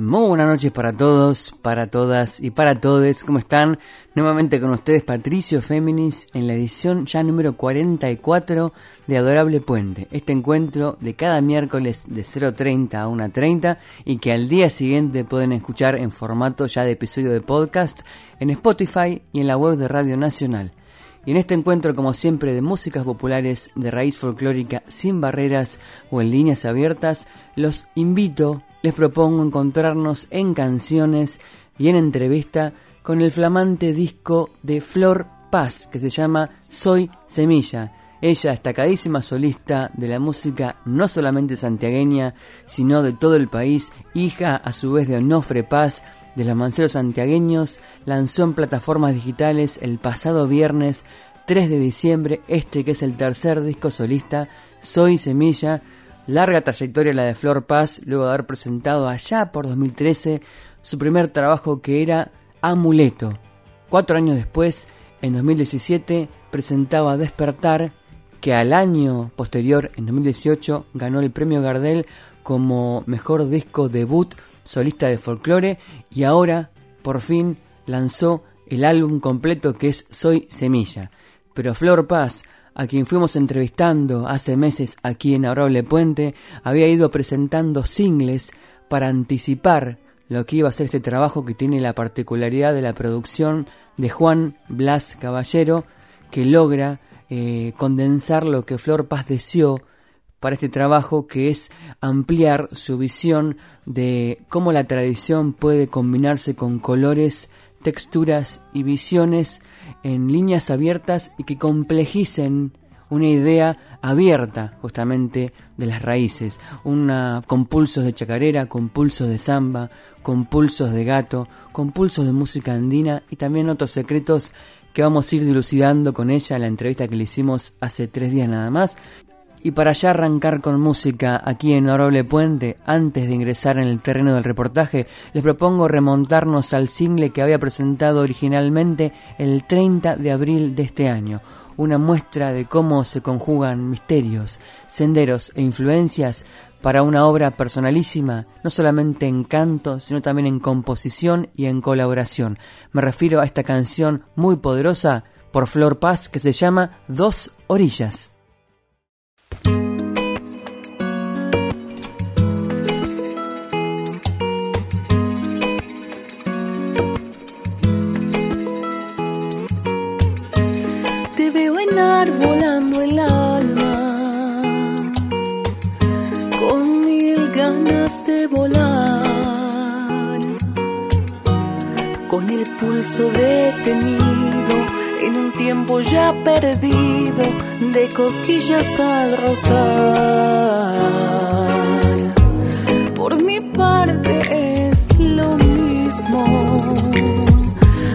Muy buenas noches para todos, para todas y para todos. ¿Cómo están? Nuevamente con ustedes Patricio Féminis en la edición ya número 44 de Adorable Puente. Este encuentro de cada miércoles de 0.30 a 1.30 y que al día siguiente pueden escuchar en formato ya de episodio de podcast en Spotify y en la web de Radio Nacional. Y en este encuentro, como siempre, de músicas populares de raíz folclórica sin barreras o en líneas abiertas, los invito les propongo encontrarnos en canciones y en entrevista con el flamante disco de Flor Paz que se llama Soy Semilla. Ella, destacadísima solista de la música no solamente santiagueña, sino de todo el país, hija a su vez de Onofre Paz, de los manceros santiagueños, lanzó en plataformas digitales el pasado viernes 3 de diciembre este que es el tercer disco solista, Soy Semilla, Larga trayectoria la de Flor Paz, luego de haber presentado allá por 2013 su primer trabajo que era Amuleto. Cuatro años después, en 2017, presentaba Despertar, que al año posterior, en 2018, ganó el premio Gardel como mejor disco debut solista de folclore y ahora, por fin, lanzó el álbum completo que es Soy Semilla. Pero Flor Paz, a quien fuimos entrevistando hace meses aquí en Arroble Puente, había ido presentando singles para anticipar lo que iba a ser este trabajo que tiene la particularidad de la producción de Juan Blas Caballero, que logra eh, condensar lo que Flor Paz deseó para este trabajo, que es ampliar su visión de cómo la tradición puede combinarse con colores texturas y visiones en líneas abiertas y que complejicen una idea abierta justamente de las raíces, una, con pulsos de chacarera, con pulsos de samba, con pulsos de gato, con pulsos de música andina y también otros secretos que vamos a ir dilucidando con ella en la entrevista que le hicimos hace tres días nada más y para ya arrancar con música aquí en Honorable Puente, antes de ingresar en el terreno del reportaje, les propongo remontarnos al single que había presentado originalmente el 30 de abril de este año, una muestra de cómo se conjugan misterios, senderos e influencias para una obra personalísima, no solamente en canto, sino también en composición y en colaboración. Me refiero a esta canción muy poderosa por Flor Paz que se llama Dos Orillas. Te veo volando el alma. Con mil ganas de volar, con el pulso detenido en un tiempo ya perdido de cosquillas al rozar. Por mi parte es lo mismo,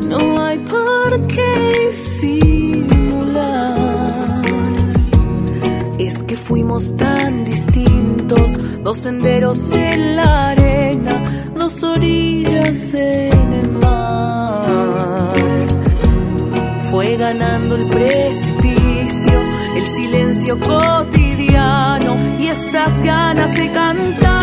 no hay por qué simular. Es que fuimos tan distintos, dos senderos en la arena, dos orillas en el mar fue ganando el precipicio, el cotidiano y estas ganas de cantar.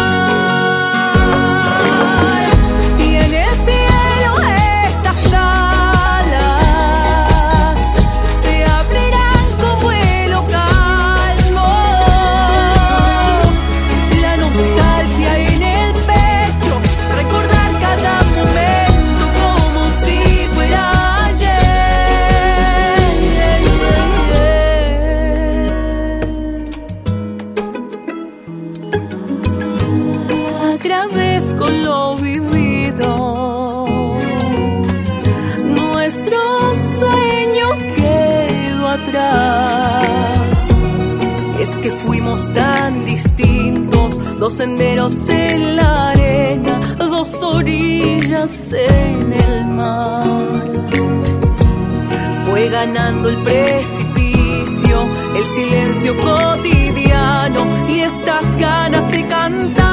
Dos senderos en la arena, dos orillas en el mar. Fue ganando el precipicio, el silencio cotidiano y estas ganas de cantar.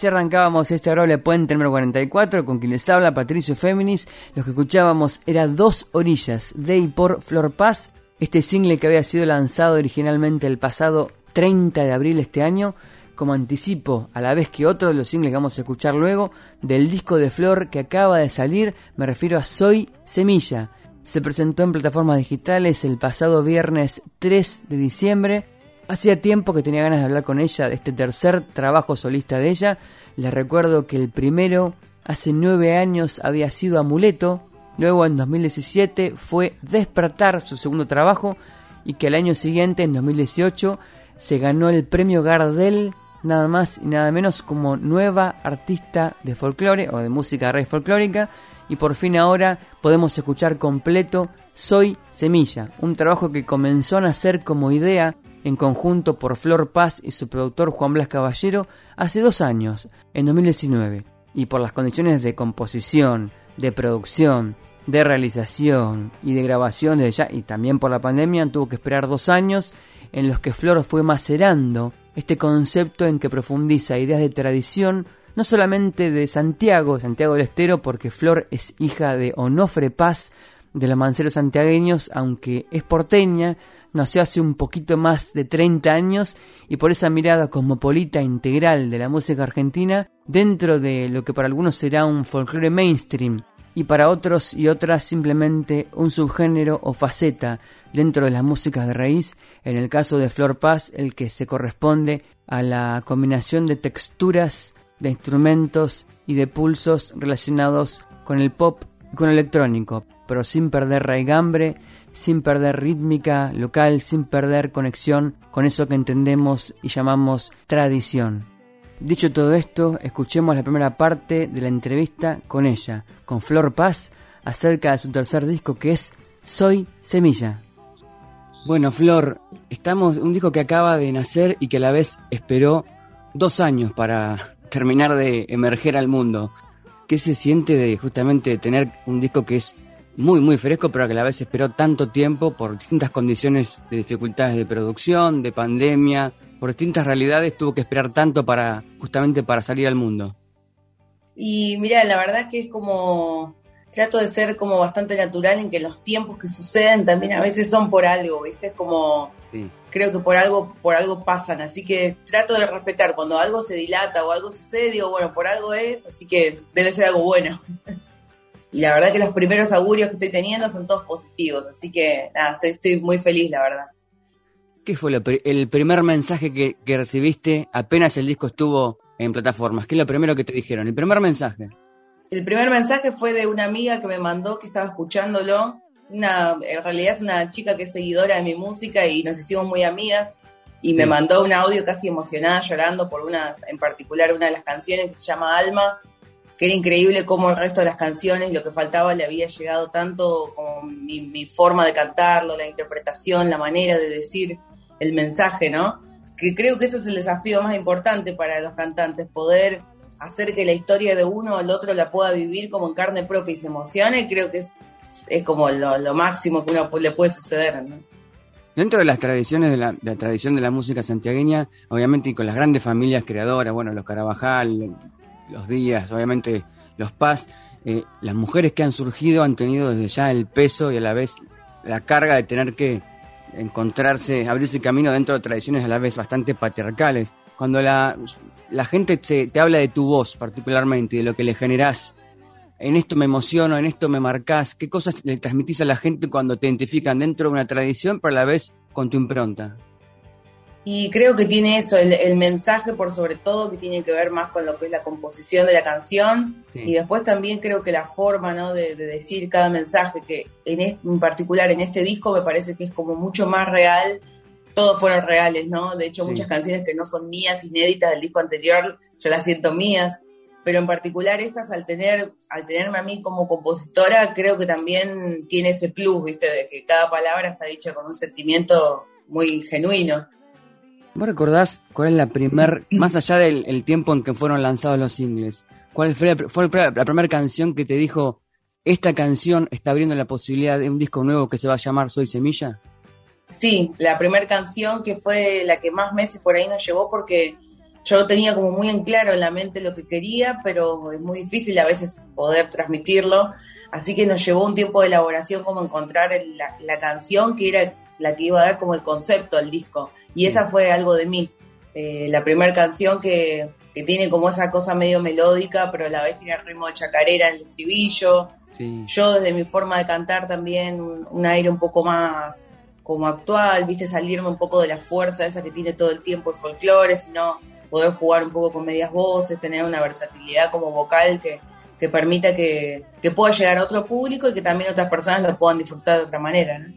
Así arrancábamos este adorable puente número 44 con quien les habla Patricio Féminis. Lo que escuchábamos era Dos Orillas de y por Flor Paz, este single que había sido lanzado originalmente el pasado 30 de abril de este año, como anticipo, a la vez que otro de los singles que vamos a escuchar luego, del disco de Flor que acaba de salir, me refiero a Soy Semilla. Se presentó en plataformas digitales el pasado viernes 3 de diciembre Hacía tiempo que tenía ganas de hablar con ella de este tercer trabajo solista de ella. Les recuerdo que el primero, hace nueve años, había sido Amuleto. Luego en 2017 fue Despertar, su segundo trabajo. Y que el año siguiente, en 2018, se ganó el premio Gardel, nada más y nada menos como nueva artista de folclore o de música rey folclórica. Y por fin ahora podemos escuchar completo Soy Semilla, un trabajo que comenzó a nacer como idea en conjunto por Flor Paz y su productor Juan Blas Caballero hace dos años, en 2019, y por las condiciones de composición, de producción, de realización y de grabación de ya, y también por la pandemia, tuvo que esperar dos años en los que Flor fue macerando este concepto en que profundiza ideas de tradición, no solamente de Santiago, Santiago del Estero, porque Flor es hija de Onofre Paz, de los manceros santiagueños, aunque es porteña, nació hace un poquito más de 30 años y por esa mirada cosmopolita integral de la música argentina dentro de lo que para algunos será un folclore mainstream y para otros y otras simplemente un subgénero o faceta dentro de las músicas de raíz, en el caso de Flor Paz el que se corresponde a la combinación de texturas, de instrumentos y de pulsos relacionados con el pop y con el electrónico, pero sin perder raigambre, sin perder rítmica local, sin perder conexión con eso que entendemos y llamamos tradición. Dicho todo esto, escuchemos la primera parte de la entrevista con ella, con Flor Paz, acerca de su tercer disco que es Soy Semilla. Bueno, Flor, estamos un disco que acaba de nacer y que a la vez esperó dos años para terminar de emerger al mundo. ¿Qué se siente de justamente tener un disco que es muy, muy fresco, pero que a la vez esperó tanto tiempo por distintas condiciones de dificultades de producción, de pandemia, por distintas realidades, tuvo que esperar tanto para justamente para salir al mundo? Y mira, la verdad que es como, trato de ser como bastante natural en que los tiempos que suceden también a veces son por algo, ¿viste? Es como, Sí. creo que por algo, por algo pasan, así que trato de respetar cuando algo se dilata o algo sucede, digo, bueno, por algo es, así que debe ser algo bueno. Y la verdad que los primeros augurios que estoy teniendo son todos positivos, así que nada, estoy, estoy muy feliz, la verdad. ¿Qué fue lo el primer mensaje que, que recibiste apenas el disco estuvo en plataformas? ¿Qué es lo primero que te dijeron? El primer mensaje. El primer mensaje fue de una amiga que me mandó que estaba escuchándolo. Una, en realidad es una chica que es seguidora de mi música y nos hicimos muy amigas. Y me Sí. mandó un audio casi emocionada, llorando por una, en particular una de las canciones que se llama Alma, que era increíble cómo el resto de las canciones, lo que faltaba, le había llegado tanto como mi, mi forma de cantarlo, la interpretación, la manera de decir el mensaje, ¿no? Que creo que ese es el desafío más importante para los cantantes, poder hacer que la historia de uno el otro la pueda vivir como en carne propia y se emocione, creo que es, es como lo, lo máximo que uno le puede suceder, ¿no? Dentro de las tradiciones de la, la tradición de la música santiagueña, obviamente y con las grandes familias creadoras, bueno, los Carabajal, los Díaz, obviamente los Paz, eh, las mujeres que han surgido han tenido desde ya el peso y a la vez la carga de tener que encontrarse, abrirse camino dentro de tradiciones a la vez bastante patriarcales. Cuando la, la gente se- te habla de tu voz particularmente y de lo que le generás, en esto me emociono, en esto me marcás, ¿qué cosas le transmitís a la gente cuando te identifican dentro de una tradición, pero a la vez con tu impronta? Y creo que tiene eso, el, el, mensaje por sobre todo, que tiene que ver más con lo que es la composición de la canción. Sí. Y después también creo que la forma ¿no? de, de decir cada mensaje, que en, este, en particular en este disco me parece que es como mucho más real. Todos fueron reales, ¿no? De hecho, Sí. muchas canciones que no son mías, inéditas del disco anterior, yo las siento mías. Pero en particular estas, al tener, al tenerme a mí como compositora, creo que también tiene ese plus, ¿viste? De que cada palabra está dicha con un sentimiento muy genuino. ¿Vos recordás cuál es la primer, más allá del el tiempo en que fueron lanzados los singles, cuál fue, la, fue la primera canción que te dijo, esta canción está abriendo la posibilidad de un disco nuevo que se va a llamar Soy Semilla? Sí, la primera canción que fue la que más meses por ahí nos llevó porque yo tenía como muy en claro en la mente lo que quería, pero es muy difícil a veces poder transmitirlo. Así que nos llevó un tiempo de elaboración como encontrar el- la, la canción que era la que iba a dar como el concepto al disco. Y esa fue algo de mí. Eh, la primera canción que, que tiene como esa cosa medio melódica, pero a la vez tiene ritmo de chacarera en el estribillo Sí. yo desde mi forma de cantar también un, un aire un poco más como actual, viste, salirme un poco de la fuerza esa que tiene todo el tiempo el folclore, sino poder jugar un poco con medias voces, tener una versatilidad como vocal que, que permita que, que pueda llegar a otro público y que también otras personas lo puedan disfrutar de otra manera. ¿no?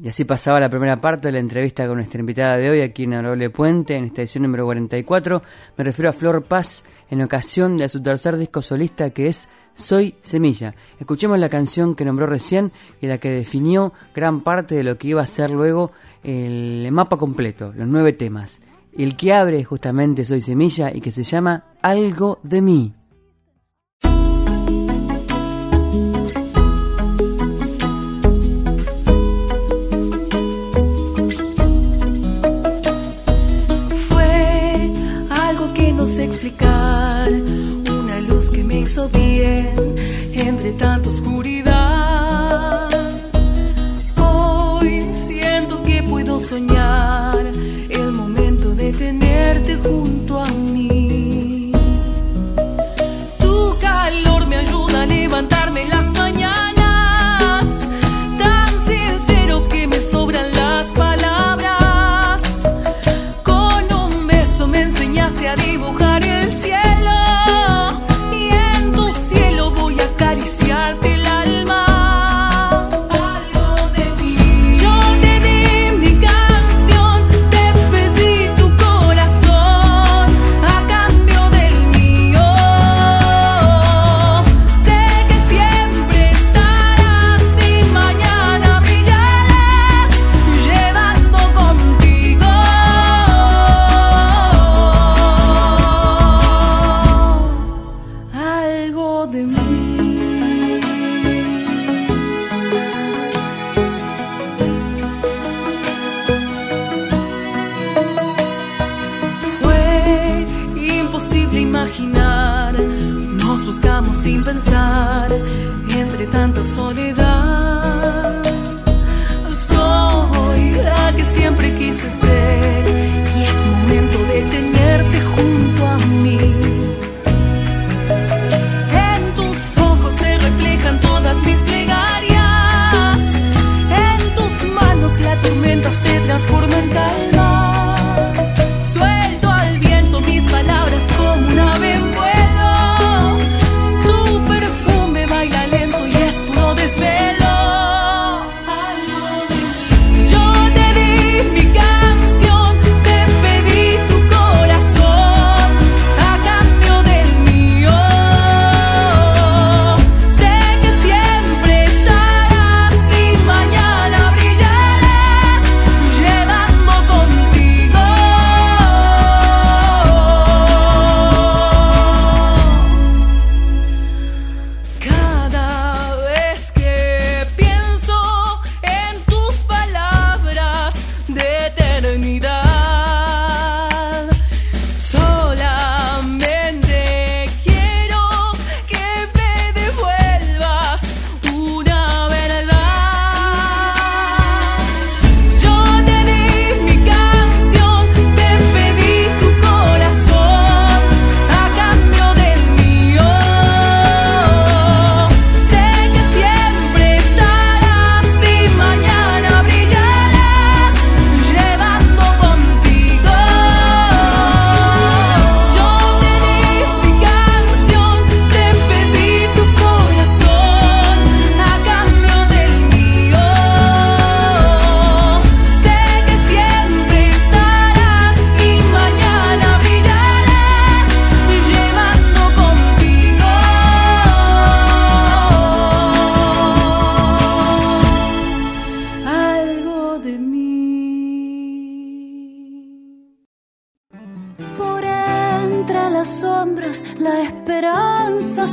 Y así pasaba la primera parte de la entrevista con nuestra invitada de hoy aquí en Arable Puente, en esta edición número 44. Me refiero a Flor Paz en ocasión de su tercer disco solista que es Soy Semilla. Escuchemos la canción que nombró recién y la que definió gran parte de lo que iba a ser luego el mapa completo, los nueve temas. El que abre justamente Soy Semilla y que se llama Algo de mí. Fue algo que no sé explicar, una luz que me hizo entre tanta oscuridad.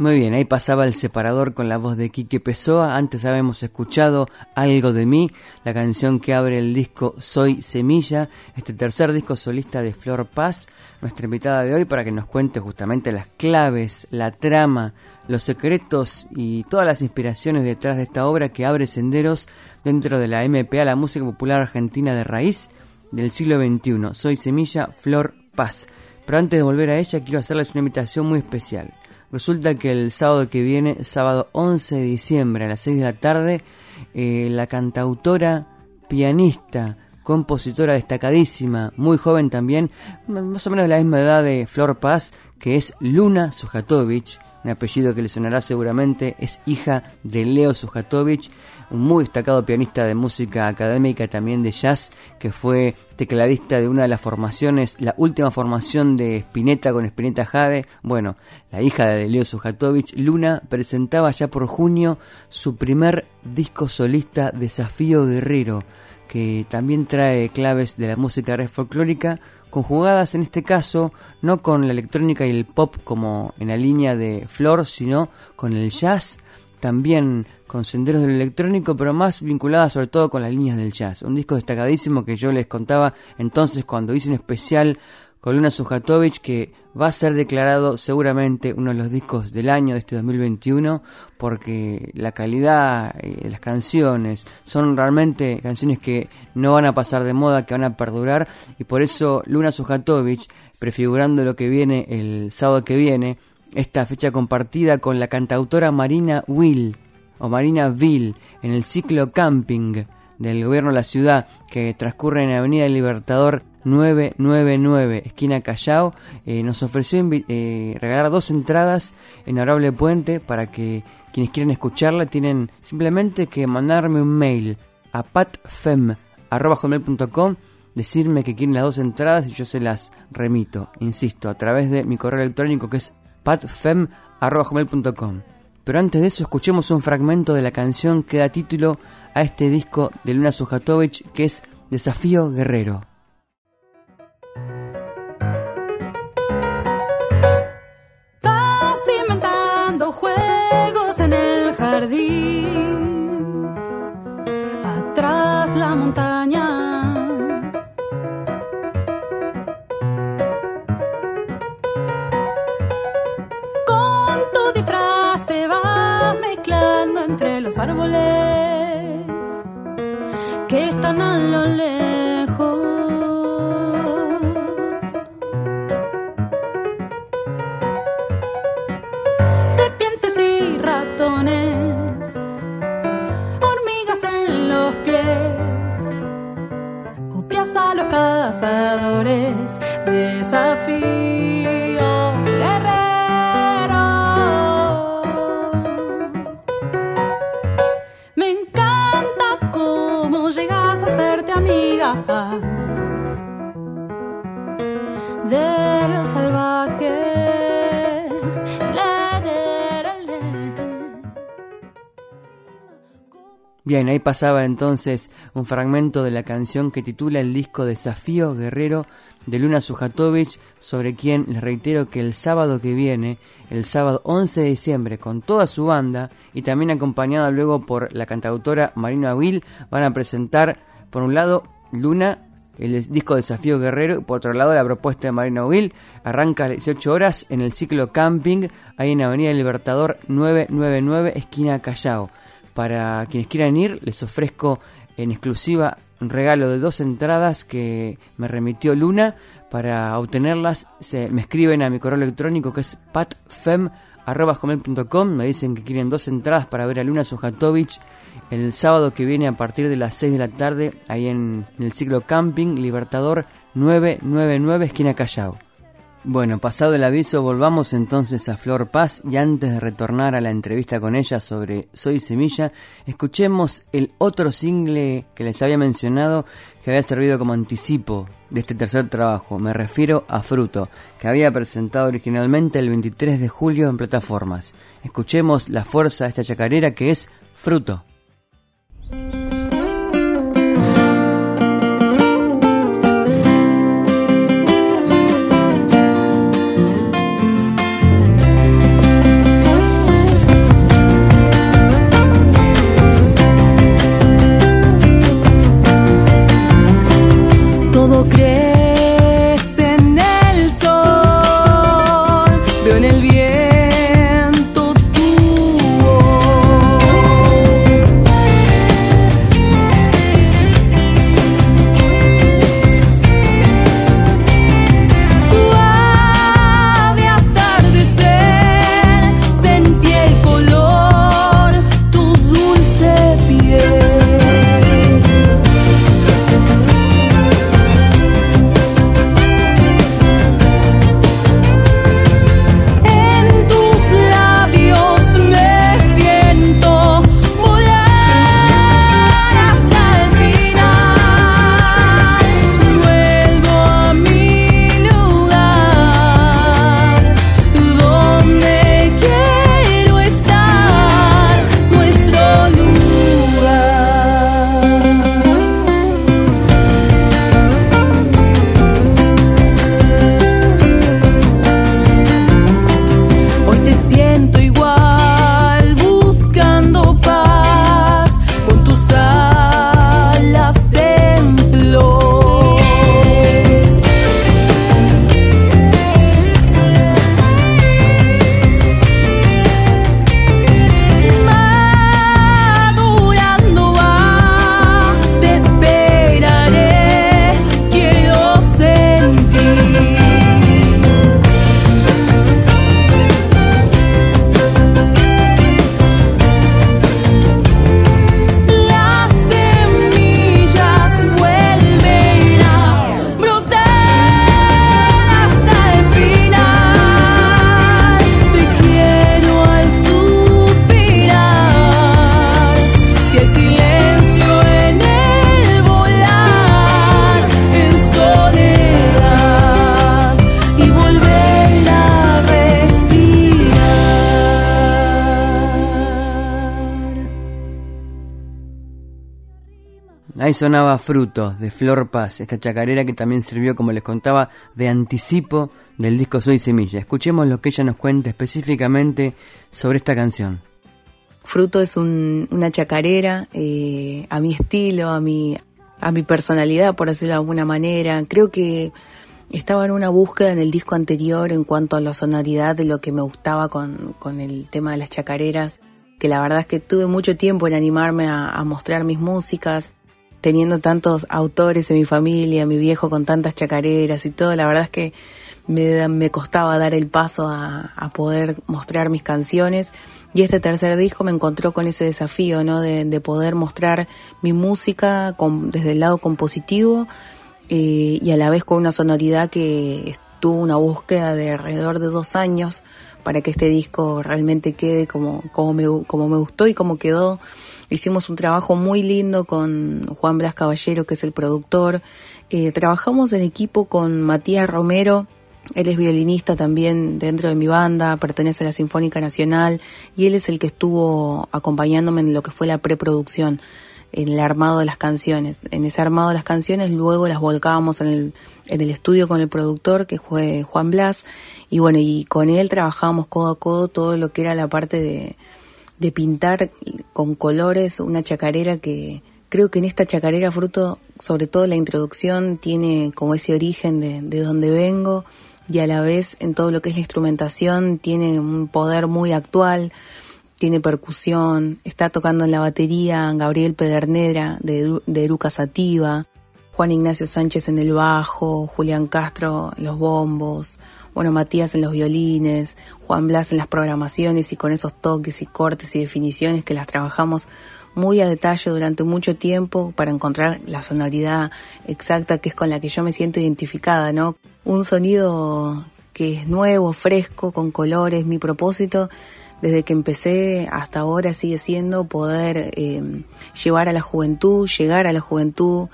Muy bien, ahí pasaba el separador con la voz de Quique Pessoa. Antes habíamos escuchado Algo de mí, la canción que abre el disco Soy Semilla, este tercer disco solista de Flor Paz, nuestra invitada de hoy para que nos cuente justamente las claves, la trama, los secretos y todas las inspiraciones detrás de esta obra que abre senderos dentro de la MPA, la música popular argentina de raíz del siglo XXI. Soy Semilla, Flor Paz. Pero antes de volver a ella, quiero hacerles una invitación muy especial. Resulta que el sábado que viene, sábado 11 de diciembre a las 6 de la tarde, eh, la cantautora, pianista, compositora destacadísima, muy joven también, más o menos de la misma edad de Flor Paz, que es Luna Sujatovich, un apellido que le sonará seguramente, es hija de Leo Sujatovich, un muy destacado pianista de música académica, también de jazz, que fue tecladista de una de las formaciones, la última formación de Spinetta con Spinetta Jade. Bueno, la hija de Leo Sujatovich, Luna, presentaba ya por junio su primer disco solista, Desafío Guerrero, que también trae claves de la música red folclórica, conjugadas en este caso no con la electrónica y el pop como en la línea de Flor, sino con el jazz, también con senderos del electrónico, pero más vinculada sobre todo con las líneas del jazz. Un disco destacadísimo que yo les contaba entonces cuando hice un especial con Luna Sujatovich que va a ser declarado seguramente uno de los discos del año de este 2021 porque la calidad de las canciones son realmente canciones que no van a pasar de moda, que van a perdurar y por eso Luna Sujatovich, prefigurando lo que viene el sábado que viene, esta fecha compartida con la cantautora Marina Will o Marina Ville en el ciclo camping del gobierno de la ciudad que transcurre en Avenida Libertador 999, esquina Callao, eh, nos ofreció eh, regalar dos entradas en Arable Puente para que quienes quieran escucharla tienen simplemente que mandarme un mail a patfem.com, decirme que quieren las dos entradas y yo se las remito, insisto, a través de mi correo electrónico que es patfem.com. Pero antes de eso escuchemos un fragmento de la canción que da título a este disco de Luna Sujatovich que es Desafío Guerrero. Árboles que están a lo lejos. serpientes y ratones, hormigas en los pies, copias a los cazadores, desafío Bien, ahí pasaba entonces un fragmento de la canción que titula el disco Desafío Guerrero de Luna Sujatovich, sobre quien les reitero que el sábado que viene, el sábado 11 de diciembre, con toda su banda y también acompañada luego por la cantautora Marina Will, van a presentar, por un lado, Luna, el disco Desafío Guerrero, y por otro lado, la propuesta de Marina Will, arranca a las 18 horas en el ciclo Camping, ahí en Avenida Libertador 999, esquina Callao. Para quienes quieran ir, les ofrezco en exclusiva un regalo de dos entradas que me remitió Luna. Para obtenerlas, se, me escriben a mi correo electrónico que es patfem.com. Me dicen que quieren dos entradas para ver a Luna Sujatovich el sábado que viene a partir de las 6 de la tarde, ahí en, en el ciclo Camping Libertador 999, esquina Callao. Bueno, pasado el aviso, volvamos entonces a Flor Paz y antes de retornar a la entrevista con ella sobre Soy Semilla, escuchemos el otro single que les había mencionado que había servido como anticipo de este tercer trabajo. Me refiero a Fruto, que había presentado originalmente el 23 de julio en plataformas. Escuchemos la fuerza de esta chacarera que es Fruto. Sonaba Frutos de Flor Paz, esta chacarera que también sirvió, como les contaba, de anticipo del disco Soy Semilla. Escuchemos lo que ella nos cuenta específicamente sobre esta canción. Fruto es una chacarera eh, a mi estilo, a mi, a mi personalidad, por decirlo de alguna manera. Creo que estaba en una búsqueda en el disco anterior en cuanto a la sonoridad de lo que me gustaba con, con el tema de las chacareras, que la verdad es que tuve mucho tiempo en animarme a mostrar mis músicas teniendo tantos autores en mi familia, mi viejo con tantas chacareras y todo, la verdad es que me, costaba dar el paso a, a, poder mostrar mis canciones. Y este tercer disco me encontró con ese desafío, ¿no? De, de poder mostrar mi música con, desde el lado compositivo eh, y a la vez con una sonoridad que tuvo una búsqueda de alrededor de dos años para que este disco realmente quede como, como, me, como me gustó y como quedó. Hicimos un trabajo muy lindo con Juan Blas Caballero, que es el productor. Eh, trabajamos en equipo con Matías Romero, él es violinista también dentro de mi banda, pertenece a la Sinfónica Nacional y él es el que estuvo acompañándome en lo que fue la preproducción, en el armado de las canciones. En ese armado de las canciones luego las volcábamos en el, en el estudio con el productor que fue Juan Blas y bueno, y con él trabajábamos codo a codo todo lo que era la parte de, de pintar con colores una chacarera que creo que en esta chacarera fruto, sobre todo la introducción, tiene como ese origen de, de donde vengo y a la vez en todo lo que es la instrumentación tiene un poder muy actual, tiene percusión, está tocando en la batería Gabriel Pedernera de, de Eruca Sativa, Juan Ignacio Sánchez en el bajo, Julián Castro en los bombos, bueno, Matías en los violines, Juan Blas en las programaciones y con esos toques y cortes y definiciones que las trabajamos muy a detalle durante mucho tiempo para encontrar la sonoridad exacta que es con la que yo me siento identificada, ¿no? Un sonido que es nuevo, fresco, con colores. Mi propósito desde que empecé hasta ahora sigue siendo poder eh, llevar a la juventud, llegar a la juventud,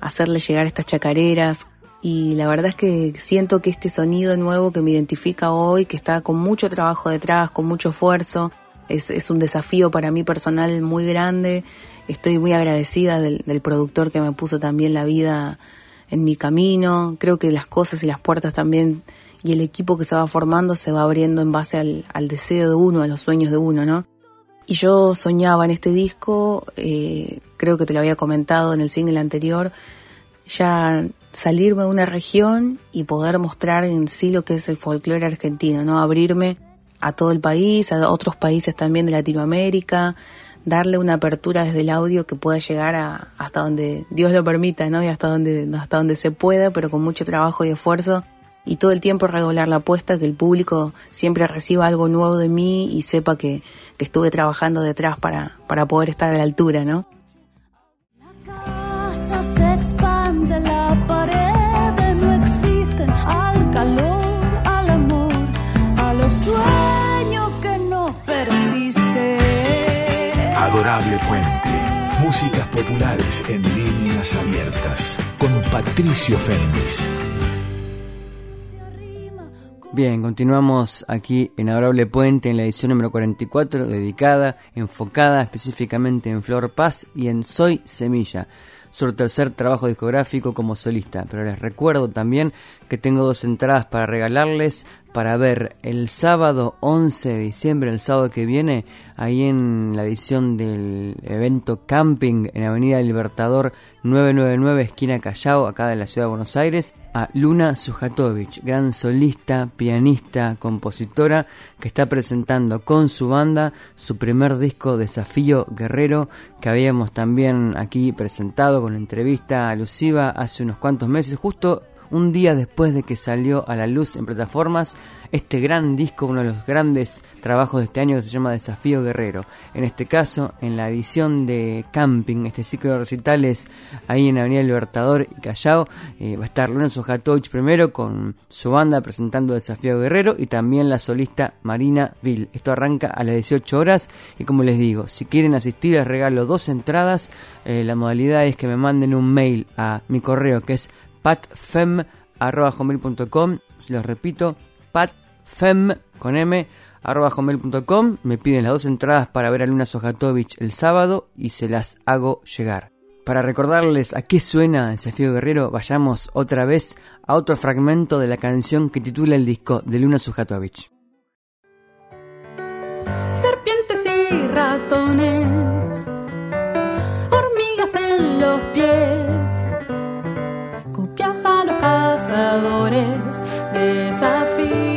hacerle llegar estas chacareras. Y la verdad es que siento que este sonido nuevo que me identifica hoy, que está con mucho trabajo detrás, con mucho esfuerzo, es, un desafío para mí personal muy grande. Estoy muy agradecida del, del productor que me puso también la vida en mi camino. Creo que las cosas y las puertas también y el equipo que se va formando se va abriendo en base al, deseo de uno, a los sueños de uno, ¿no? Y yo soñaba en este disco, eh, creo que te lo había comentado en el single anterior, ya salirme de una región y poder mostrar en sí lo que es el folclore argentino, ¿no? Abrirme a todo el país, a otros países también de Latinoamérica, darle una apertura desde el audio que pueda llegar a, hasta donde Dios lo permita, ¿no? Y hasta donde, hasta donde se pueda, pero con mucho trabajo y esfuerzo y todo el tiempo redoblar la apuesta, que el público siempre reciba algo nuevo de mí y sepa que, que estuve trabajando detrás para, para poder estar a la altura, ¿no? La casa se expande, la pared no existe al calor, al amor, a los sueños que no persisten. Adorable Puente. Músicas populares en líneas abiertas. Con Patricio Féminis. Bien, continuamos aquí en Adorable Puente en la edición número 44, dedicada, enfocada específicamente en Flor Paz y en Soy Semilla, su tercer trabajo discográfico como solista. Pero les recuerdo también que tengo dos entradas para regalarles para ver el sábado 11 de diciembre, el sábado que viene, ahí en la edición del evento Camping en Avenida Libertador 999, esquina Callao, acá de la ciudad de Buenos Aires, a Luna Sujatovic, gran solista, pianista, compositora, que está presentando con su banda su primer disco Desafío Guerrero, que habíamos también aquí presentado con entrevista alusiva hace unos cuantos meses, justo un día después de que salió a la luz en plataformas este gran disco, uno de los grandes trabajos de este año que se llama Desafío Guerrero. En este caso, en la edición de Camping, este ciclo de recitales ahí en Avenida Libertador y Callao, eh, va a estar Lorenzo Jatovich primero con su banda presentando Desafío Guerrero y también la solista Marina Vil. Esto arranca a las 18 horas y como les digo, si quieren asistir les regalo dos entradas. Eh, la modalidad es que me manden un mail a mi correo que es patfem.com. Si los repito, patfem con m. Me piden las dos entradas para ver a Luna Sojatovich el sábado y se las hago llegar. Para recordarles a qué suena Desafío Guerrero, vayamos otra vez a otro fragmento de la canción que titula el disco de Luna Sujatovich. serpientes y ratones, hormigas en los pies, cazadores, desafío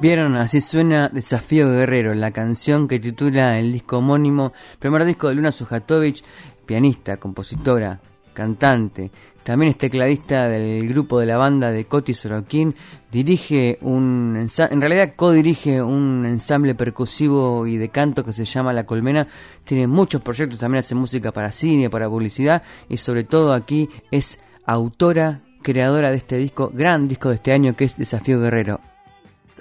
Vieron, así suena Desafío Guerrero, la canción que titula el disco homónimo, primer disco de Luna Sujatovich, pianista, compositora, cantante, también es tecladista del grupo de la banda de Coti Sorokin, dirige un, en realidad codirige un ensamble percusivo y de canto que se llama La Colmena, tiene muchos proyectos, también hace música para cine, para publicidad y sobre todo aquí es autora, creadora de este disco, gran disco de este año que es Desafío Guerrero.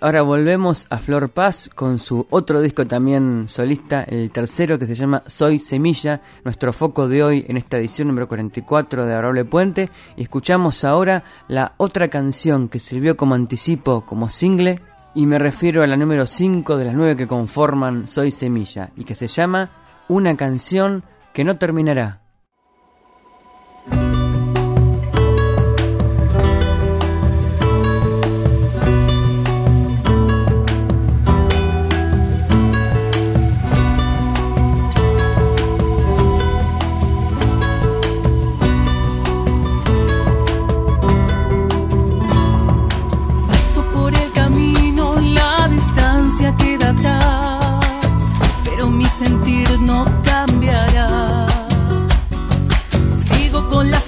Ahora volvemos a Flor Paz con su otro disco también solista, el tercero que se llama Soy Semilla, nuestro foco de hoy en esta edición número 44 de Adorable Puente. Y escuchamos ahora la otra canción que sirvió como anticipo, como single, y me refiero a la número 5 de las 9 que conforman Soy Semilla, y que se llama Una canción que no terminará.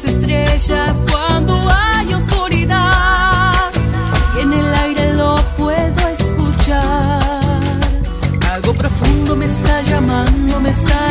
Estrellas cuando hay oscuridad y en el aire lo puedo escuchar. Algo profundo me está llamando, me está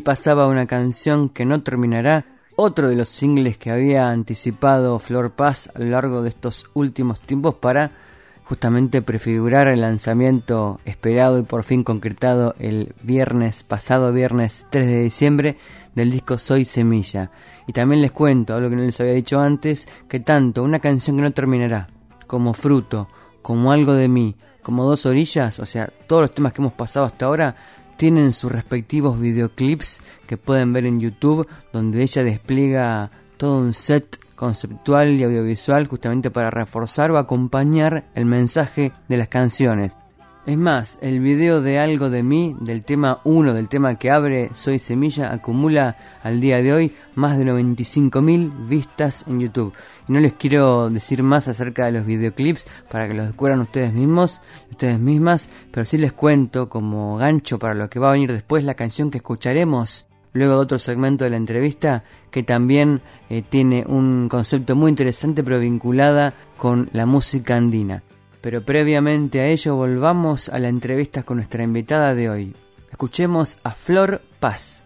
pasaba una canción que no terminará, otro de los singles que había anticipado Flor Paz a lo largo de estos últimos tiempos para justamente prefigurar el lanzamiento esperado y por fin concretado el viernes pasado, viernes 3 de diciembre, del disco Soy Semilla. Y también les cuento, algo que no les había dicho antes, que tanto una canción que no terminará, como Fruto, como Algo de mí, como Dos Orillas, o sea, todos los temas que hemos pasado hasta ahora, tienen sus respectivos videoclips que pueden ver en YouTube, donde ella despliega todo un set conceptual y audiovisual justamente para reforzar o acompañar el mensaje de las canciones. Es más, el video de Algo de mí, del tema 1, del tema que abre Soy Semilla, acumula al día de hoy más de 95.000 vistas en YouTube. Y no les quiero decir más acerca de los videoclips para que los descubran ustedes mismos ustedes mismas, pero sí les cuento como gancho para lo que va a venir después la canción que escucharemos luego de otro segmento de la entrevista que también eh, tiene un concepto muy interesante pero vinculada con la música andina. Pero previamente a ello volvamos a la entrevista con nuestra invitada de hoy. Escuchemos a Flor Paz.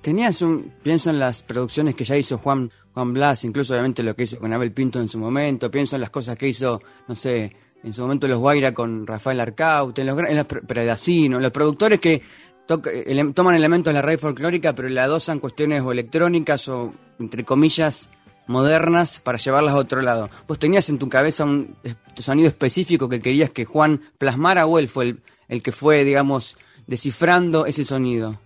Tenías un, pienso en las producciones que ya hizo Juan, Juan Blas, incluso obviamente lo que hizo con Abel Pinto en su momento, pienso en las cosas que hizo, no sé, en su momento los Guaira con Rafael Arcaute, en los, en los los productores que toman elementos de la raíz folclórica pero le adosan cuestiones o electrónicas o, entre comillas, modernas para llevarlas a otro lado. ¿Vos tenías en tu cabeza un sonido específico que querías que Juan plasmara o él fue el, el que fue, digamos, descifrando ese sonido?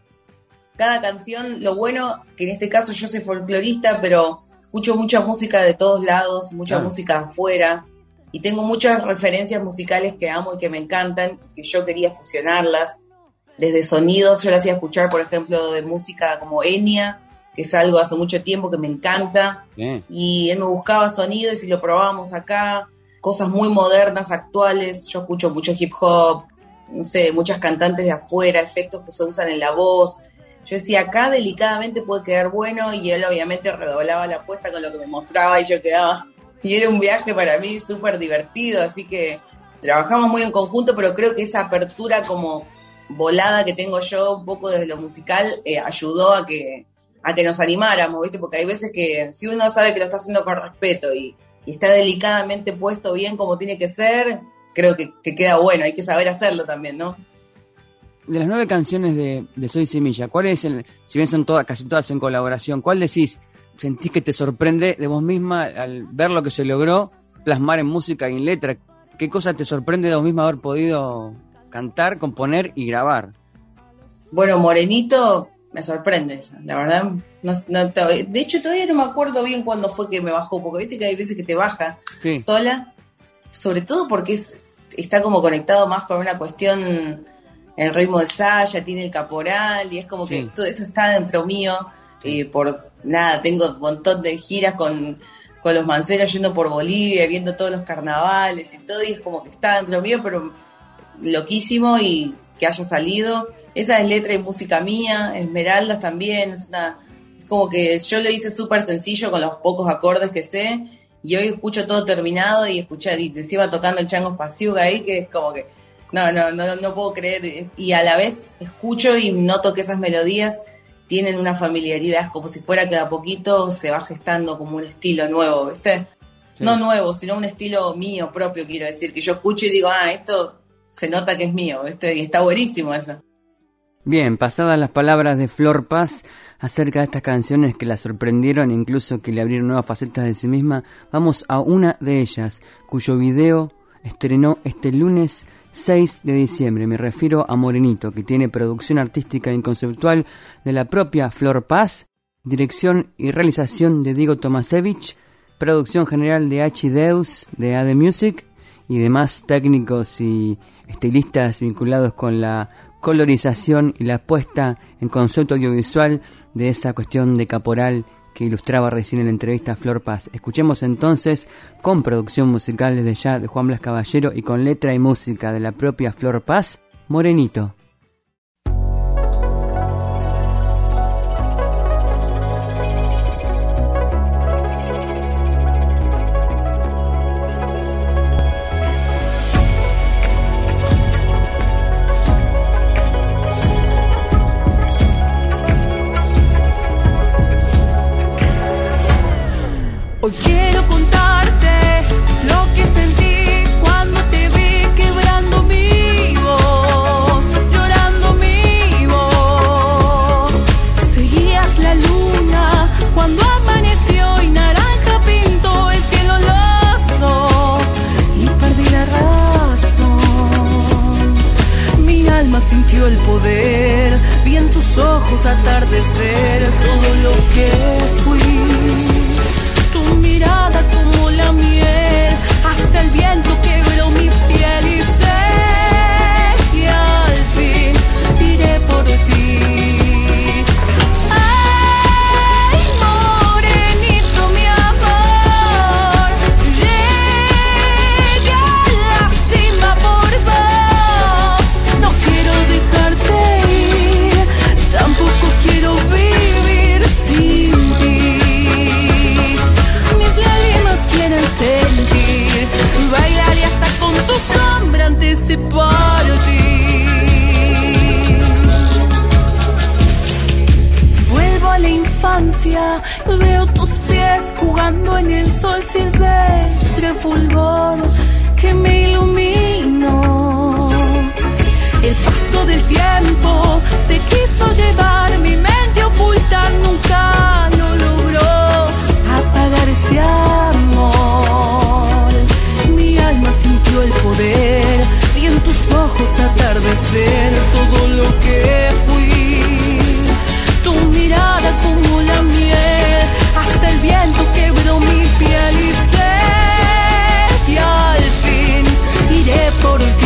cada canción, lo bueno que en este caso yo soy folclorista, pero escucho mucha música de todos lados, mucha Claro. música afuera, y tengo muchas referencias musicales que amo y que me encantan, que yo quería fusionarlas. Desde sonidos, yo le hacía escuchar, por ejemplo, de música como Enya, que es algo hace mucho tiempo que me encanta, Bien. y él me buscaba sonidos y lo probábamos acá. cosas muy modernas, actuales. Yo escucho mucho hip hop, no sé, muchas cantantes de afuera, efectos que se usan en la voz. Yo decía, acá delicadamente puede quedar bueno y él obviamente redoblaba la apuesta con lo que me mostraba y yo quedaba. Y era un viaje para mí súper divertido, así que trabajamos muy en conjunto, pero creo que esa apertura como volada que tengo yo un poco desde lo musical eh, ayudó a que, a que nos animáramos, ¿viste? Porque hay veces que si uno sabe que lo está haciendo con respeto y, está delicadamente puesto bien como tiene que ser, creo que, queda bueno, hay que saber hacerlo también, ¿no? De las nueve canciones de, Soy Semilla, ¿cuál es el, si bien son todas, casi todas en colaboración, cuál decís, sentís que te sorprende de vos misma al ver lo que se logró plasmar en música y en letra? ¿Qué cosa te sorprende de vos misma haber podido cantar, componer y grabar? Bueno, Morenito me sorprende, la verdad. de hecho, todavía no me acuerdo bien cuándo fue que me bajó, porque viste que hay veces que te baja sola, sobre todo porque es, está como conectado más con una cuestión, el ritmo de Saya, tiene el caporal, y es como que todo eso está dentro mío. y por nada, tengo un montón de giras con, con los manceros yendo por Bolivia, viendo todos los carnavales y todo, y es como que está dentro mío, pero loquísimo y que haya salido. Esa es letra y música mía, Esmeraldas también, es una es como que yo lo hice súper sencillo con los pocos acordes que sé y hoy escucho todo terminado y escuché y iba tocando el chango Pasiuga ahí que es como que no, no, no, no puedo creer y a la vez escucho y noto que esas melodías tienen una familiaridad, como si fuera que a poquito se va gestando como un estilo nuevo, ¿viste? No nuevo, sino un estilo mío propio, quiero decir, que yo escucho y digo, ah, esto se nota que es mío. Y está buenísimo eso. Bien, pasadas las palabras de Flor Paz acerca de estas canciones que la sorprendieron, incluso que le abrieron nuevas facetas de sí misma, vamos a una de ellas, cuyo video estrenó este lunes 6 de diciembre. Me refiero a Morenito, que tiene producción artística y conceptual de la propia Flor Paz, dirección y realización de Diego Tomasevich, producción general de H. Deus de AD Music y demás técnicos y estilistas vinculados con la colorización y la puesta en concepto audiovisual de esa cuestión de caporal que ilustraba recién en la entrevista Flor Paz. Escuchemos entonces con producción musical desde ya de Juan Blas Caballero y con letra y música de la propia Flor Paz, Morenito. Hoy quiero veo tus pies jugando en el sol silvestre fulgor que me iluminó. El paso del tiempo se quiso llevar mi mente oculta, nunca lo logró apagar ese amor. Mi alma sintió el poder en tus ojos atardecer todo lo que fui. Viento quebró mi piel y sé que al fin iré por ti.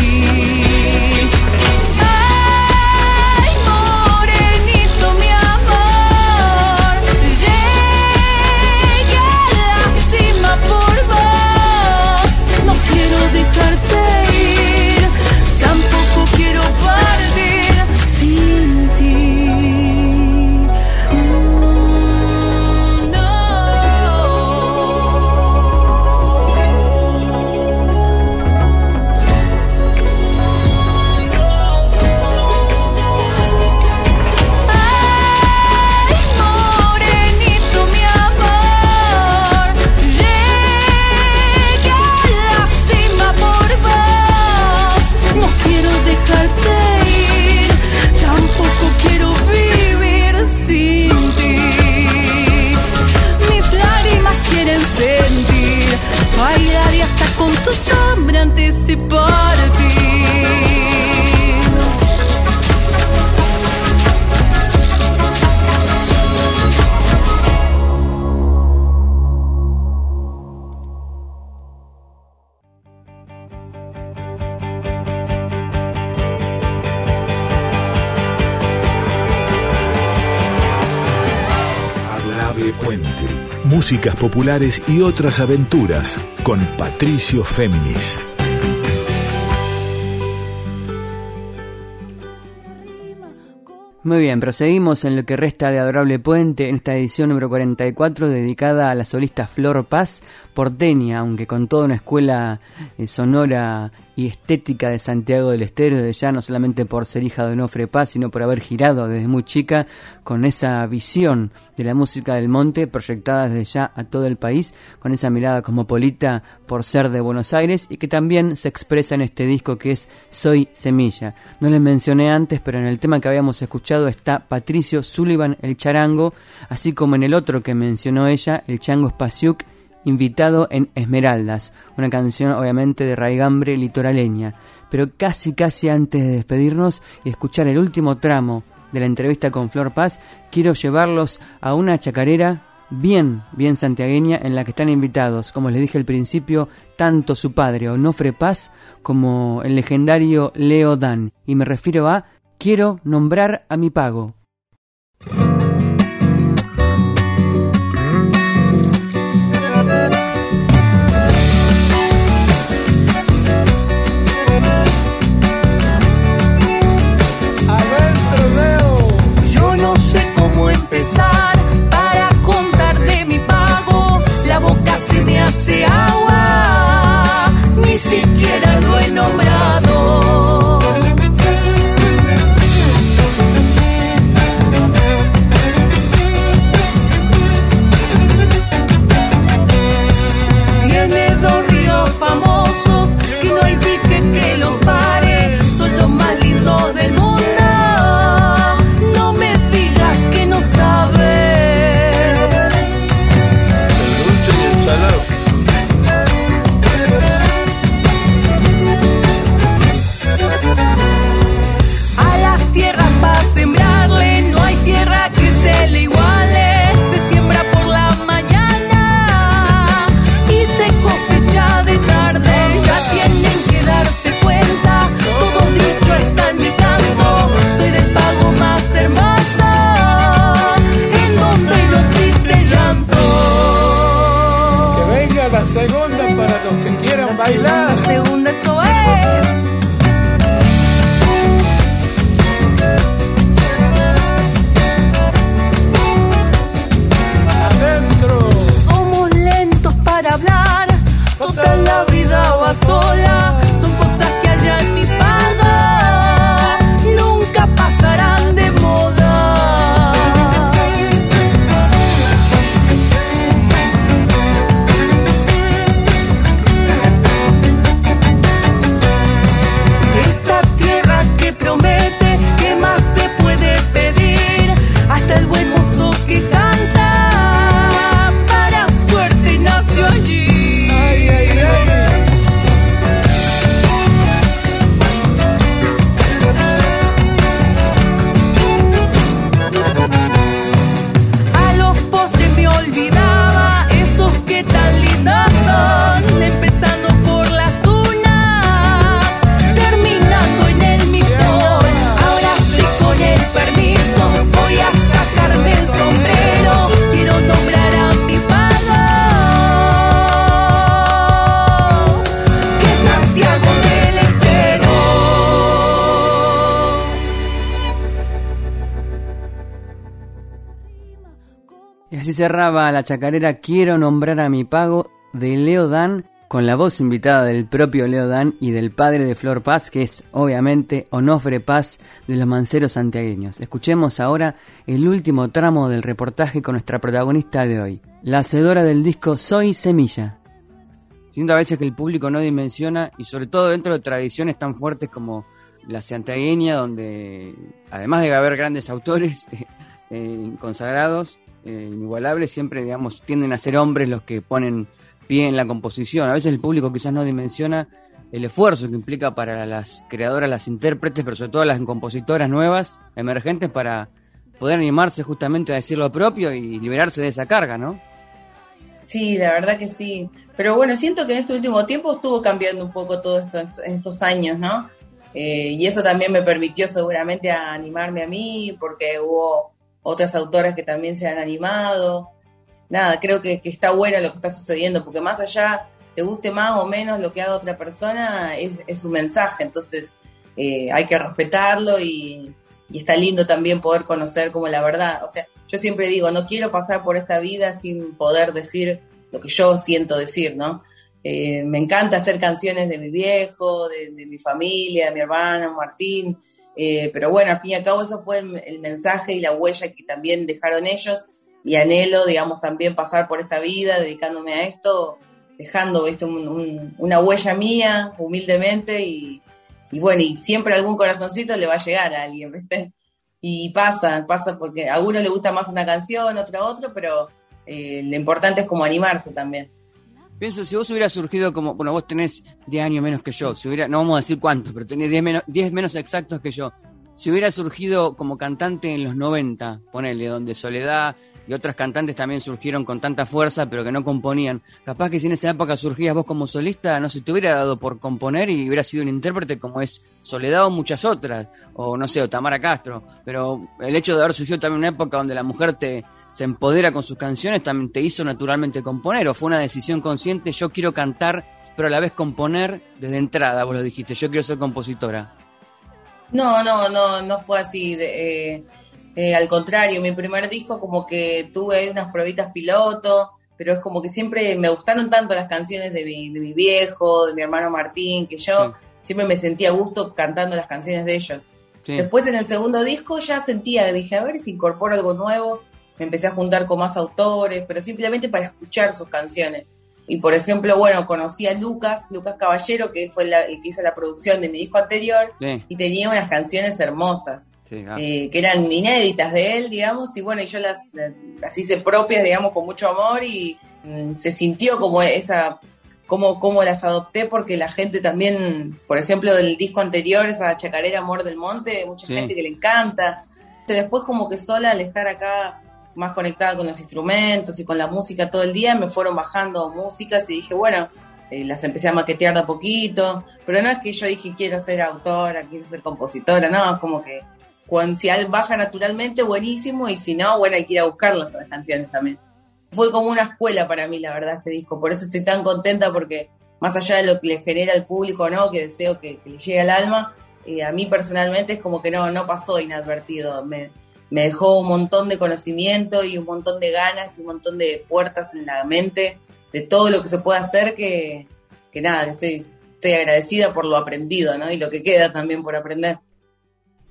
Músicas populares y otras aventuras con Patricio Féminis. Muy bien, proseguimos en lo que resta de Adorable Puente en esta edición número 44 dedicada a la solista Flor Paz, porteña, aunque con toda una escuela eh, sonora y estética de Santiago del Estero, de ya no solamente por ser hija de Onofre Paz, sino por haber girado desde muy chica con esa visión de la música del monte proyectada desde ya a todo el país, con esa mirada cosmopolita por ser de Buenos Aires y que también se expresa en este disco que es Soy Semilla. No les mencioné antes, pero en el tema que habíamos escuchado está Patricio Sullivan el charango, así como en el otro que mencionó ella, el chango Spasiuk, invitado en Esmeraldas, una canción obviamente de raigambre litoraleña. Pero casi casi antes de despedirnos y escuchar el último tramo de la entrevista con Flor Paz, quiero llevarlos a una chacarera bien, bien santiagueña en la que están invitados, como les dije al principio, tanto su padre Onofre Paz como el legendario Leo Dan. Y me refiero a Quiero nombrar a mi pago. Cerraba la chacarera Quiero nombrar a mi pago de Leo Dan con la voz invitada del propio Leo Dan y del padre de Flor Paz, que es obviamente Onofre Paz de los Manceros Santiagueños. Escuchemos ahora el último tramo del reportaje con nuestra protagonista de hoy, la hacedora del disco Soy Semilla. Siento a veces que el público no dimensiona, y sobre todo dentro de tradiciones tan fuertes como la santiagueña, donde además de haber grandes autores eh, consagrados, eh, inigualables, siempre digamos tienden a ser hombres los que ponen pie en la composición. A veces el público quizás no dimensiona el esfuerzo que implica para las creadoras, las intérpretes, pero sobre todo las compositoras nuevas, emergentes, para poder animarse justamente a decir lo propio y liberarse de esa carga, ¿no? Sí, la verdad que sí. Pero bueno, siento que en este último tiempo estuvo cambiando un poco todo esto en estos años, ¿no? Eh, y eso también me permitió seguramente animarme a mí, porque hubo otras autoras que también se han animado. nada, creo que, está bueno lo que está sucediendo, porque más allá, te guste más o menos lo que haga otra persona, es, es su mensaje, entonces eh, hay que respetarlo y, y está lindo también poder conocer como la verdad. O sea, yo siempre digo, no quiero pasar por esta vida sin poder decir lo que yo siento decir, ¿no? Eh, me encanta hacer canciones de mi viejo, de, de mi familia, de mi hermano Martín, eh, pero bueno, al fin y al cabo eso fue el, mensaje y la huella que también dejaron ellos y anhelo, digamos, también pasar por esta vida dedicándome a esto, dejando esto un, un, una huella mía, humildemente, y, bueno, y siempre algún corazoncito le va a llegar a alguien, ¿viste? Y pasa, pasa porque a uno le gusta más una canción, otro a otro, pero eh, lo importante es como animarse también. Pienso, si vos hubieras surgido como, bueno, vos tenés 10 años menos que yo, si hubiera, no vamos a decir cuántos, pero tenés 10 menos, 10 menos exactos que yo. Si hubiera surgido como cantante en los 90, ponele, donde Soledad y otras cantantes también surgieron con tanta fuerza, pero que no componían. Capaz que si en esa época surgías vos como solista, no se te hubiera dado por componer y hubiera sido un intérprete como es Soledad o muchas otras, o no sé, o Tamara Castro. Pero el hecho de haber surgido también una época donde la mujer te se empodera con sus canciones también te hizo naturalmente componer, o fue una decisión consciente, yo quiero cantar, pero a la vez componer desde entrada, vos lo dijiste, yo quiero ser compositora. No, no, no, no fue así. De, eh, eh, al contrario, mi primer disco como que tuve unas pruebitas piloto, pero es como que siempre me gustaron tanto las canciones de mi, de mi viejo, de mi hermano Martín, que yo sí. siempre me sentía a gusto cantando las canciones de ellos. Sí. Después en el segundo disco ya sentía, dije, a ver si incorporo algo nuevo, me empecé a juntar con más autores, pero simplemente para escuchar sus canciones. Y por ejemplo, bueno, conocí a Lucas, Lucas Caballero, que fue la, el que hizo la producción de mi disco anterior, sí. y tenía unas canciones hermosas, sí, claro. eh, que eran inéditas de él, digamos, y bueno, yo las, las hice propias, digamos, con mucho amor, y mm, se sintió como esa, como, como las adopté, porque la gente también, por ejemplo, del disco anterior, esa chacarera Amor del Monte, mucha sí. gente que le encanta. Después como que sola al estar acá más conectada con los instrumentos y con la música todo el día, me fueron bajando músicas y dije, bueno, eh, las empecé a maquetear de a poquito, pero no es que yo dije quiero ser autora, quiero ser compositora, no, es como que cuando, si baja naturalmente, buenísimo, y si no, bueno, hay que ir a buscarlas a las canciones también. Fue como una escuela para mí, la verdad, este disco, por eso estoy tan contenta porque más allá de lo que le genera al público, ¿no? Que deseo que, le llegue al alma, eh, a mí personalmente es como que no, no pasó inadvertido, me dejó un montón de conocimiento y un montón de ganas y un montón de puertas en la mente de todo lo que se puede hacer que, que nada, estoy, estoy agradecida por lo aprendido, ¿no? Y lo que queda también por aprender.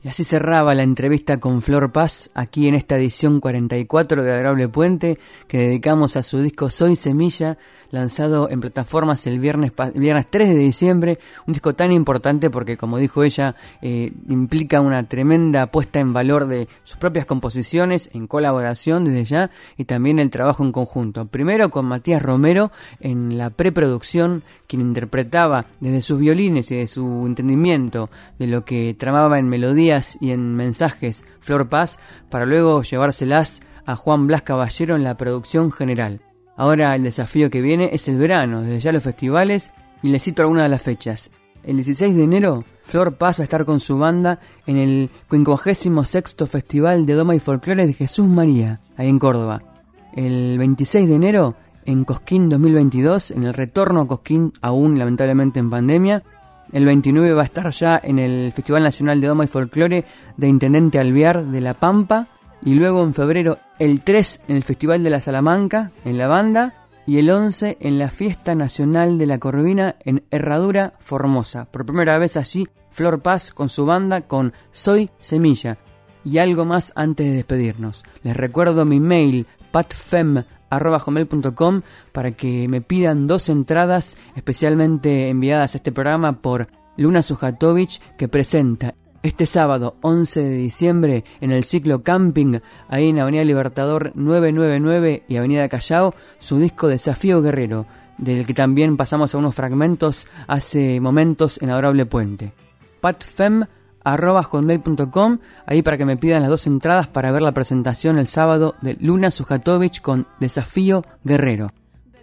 Y así cerraba la entrevista con Flor Paz aquí en esta edición 44 de Adorable Puente que dedicamos a su disco Soy Semilla, lanzado en plataformas el viernes, viernes 3 de diciembre, un disco tan importante porque como dijo ella eh, implica una tremenda puesta en valor de sus propias composiciones en colaboración desde ya y también el trabajo en conjunto. Primero con Matías Romero en la preproducción, quien interpretaba desde sus violines y de su entendimiento de lo que tramaba en melodía y en mensajes Flor Paz para luego llevárselas a Juan Blas Caballero en la producción general. Ahora el desafío que viene es el verano, desde ya los festivales y les cito algunas de las fechas. El 16 de enero, Flor Paz va a estar con su banda en el 56 Festival de Doma y Folclore de Jesús María, ahí en Córdoba. El 26 de enero, en Cosquín 2022, en el retorno a Cosquín, aún lamentablemente en pandemia, el 29 va a estar ya en el Festival Nacional de Doma y Folclore de Intendente Alvear de La Pampa. Y luego en febrero el 3 en el Festival de la Salamanca, en la banda. Y el 11 en la Fiesta Nacional de la Corvina en Herradura, Formosa. Por primera vez allí, Flor Paz con su banda con Soy Semilla. Y algo más antes de despedirnos. Les recuerdo mi mail patfem hotmail.com para que me pidan dos entradas especialmente enviadas a este programa por Luna Sujatovic que presenta este sábado 11 de diciembre en el ciclo Camping, ahí en Avenida Libertador 999 y Avenida Callao, su disco Desafío Guerrero, del que también pasamos a unos fragmentos hace momentos en Adorable Puente. patfem arroba hotmail.com, ahí para que me pidan las dos entradas para ver la presentación el sábado de Luna Sujatovic con Desafío Guerrero.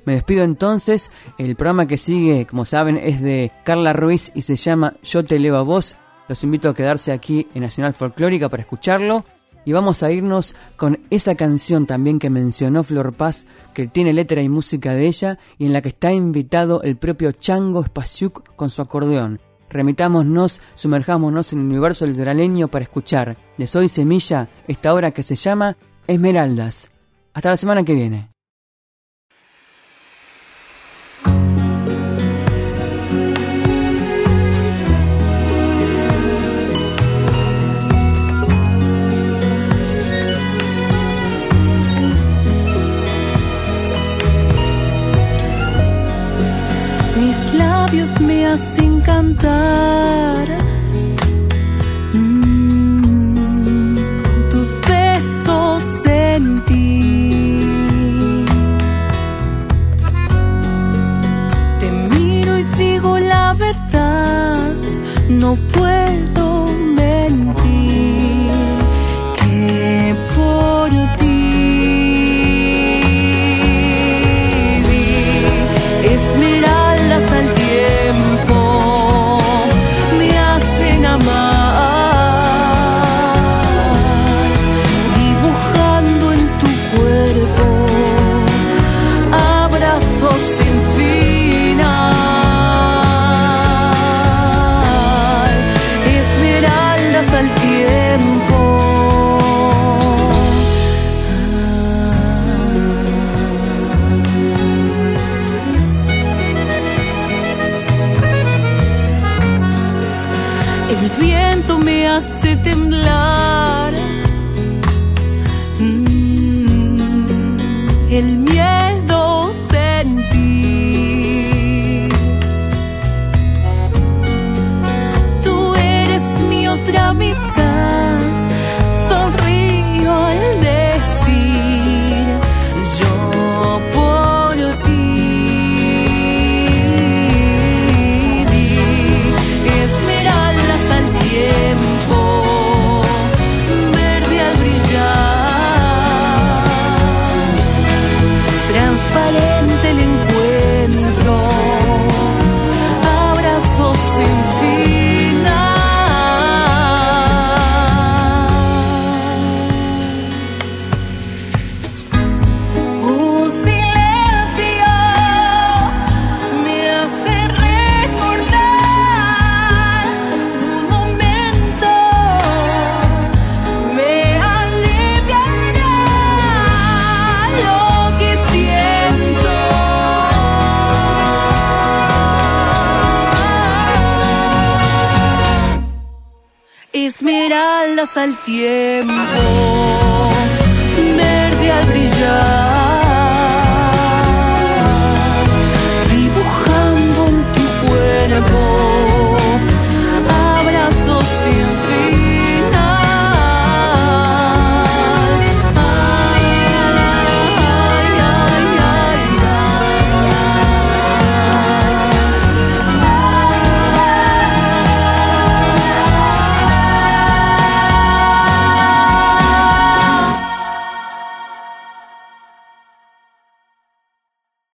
Me despido entonces, el programa que sigue, como saben, es de Carla Ruiz y se llama Yo te leo a vos. Los invito a quedarse aquí en Nacional Folclórica para escucharlo. Y vamos a irnos con esa canción también que mencionó Flor Paz, que tiene letra y música de ella, y en la que está invitado el propio Chango Spasiuk con su acordeón. Remitámonos, sumerjámonos en el universo litoraleño para escuchar de Soy Semilla esta obra que se llama Esmeraldas. Hasta la semana que viene. Mis labios me hacen 等待。Yeah.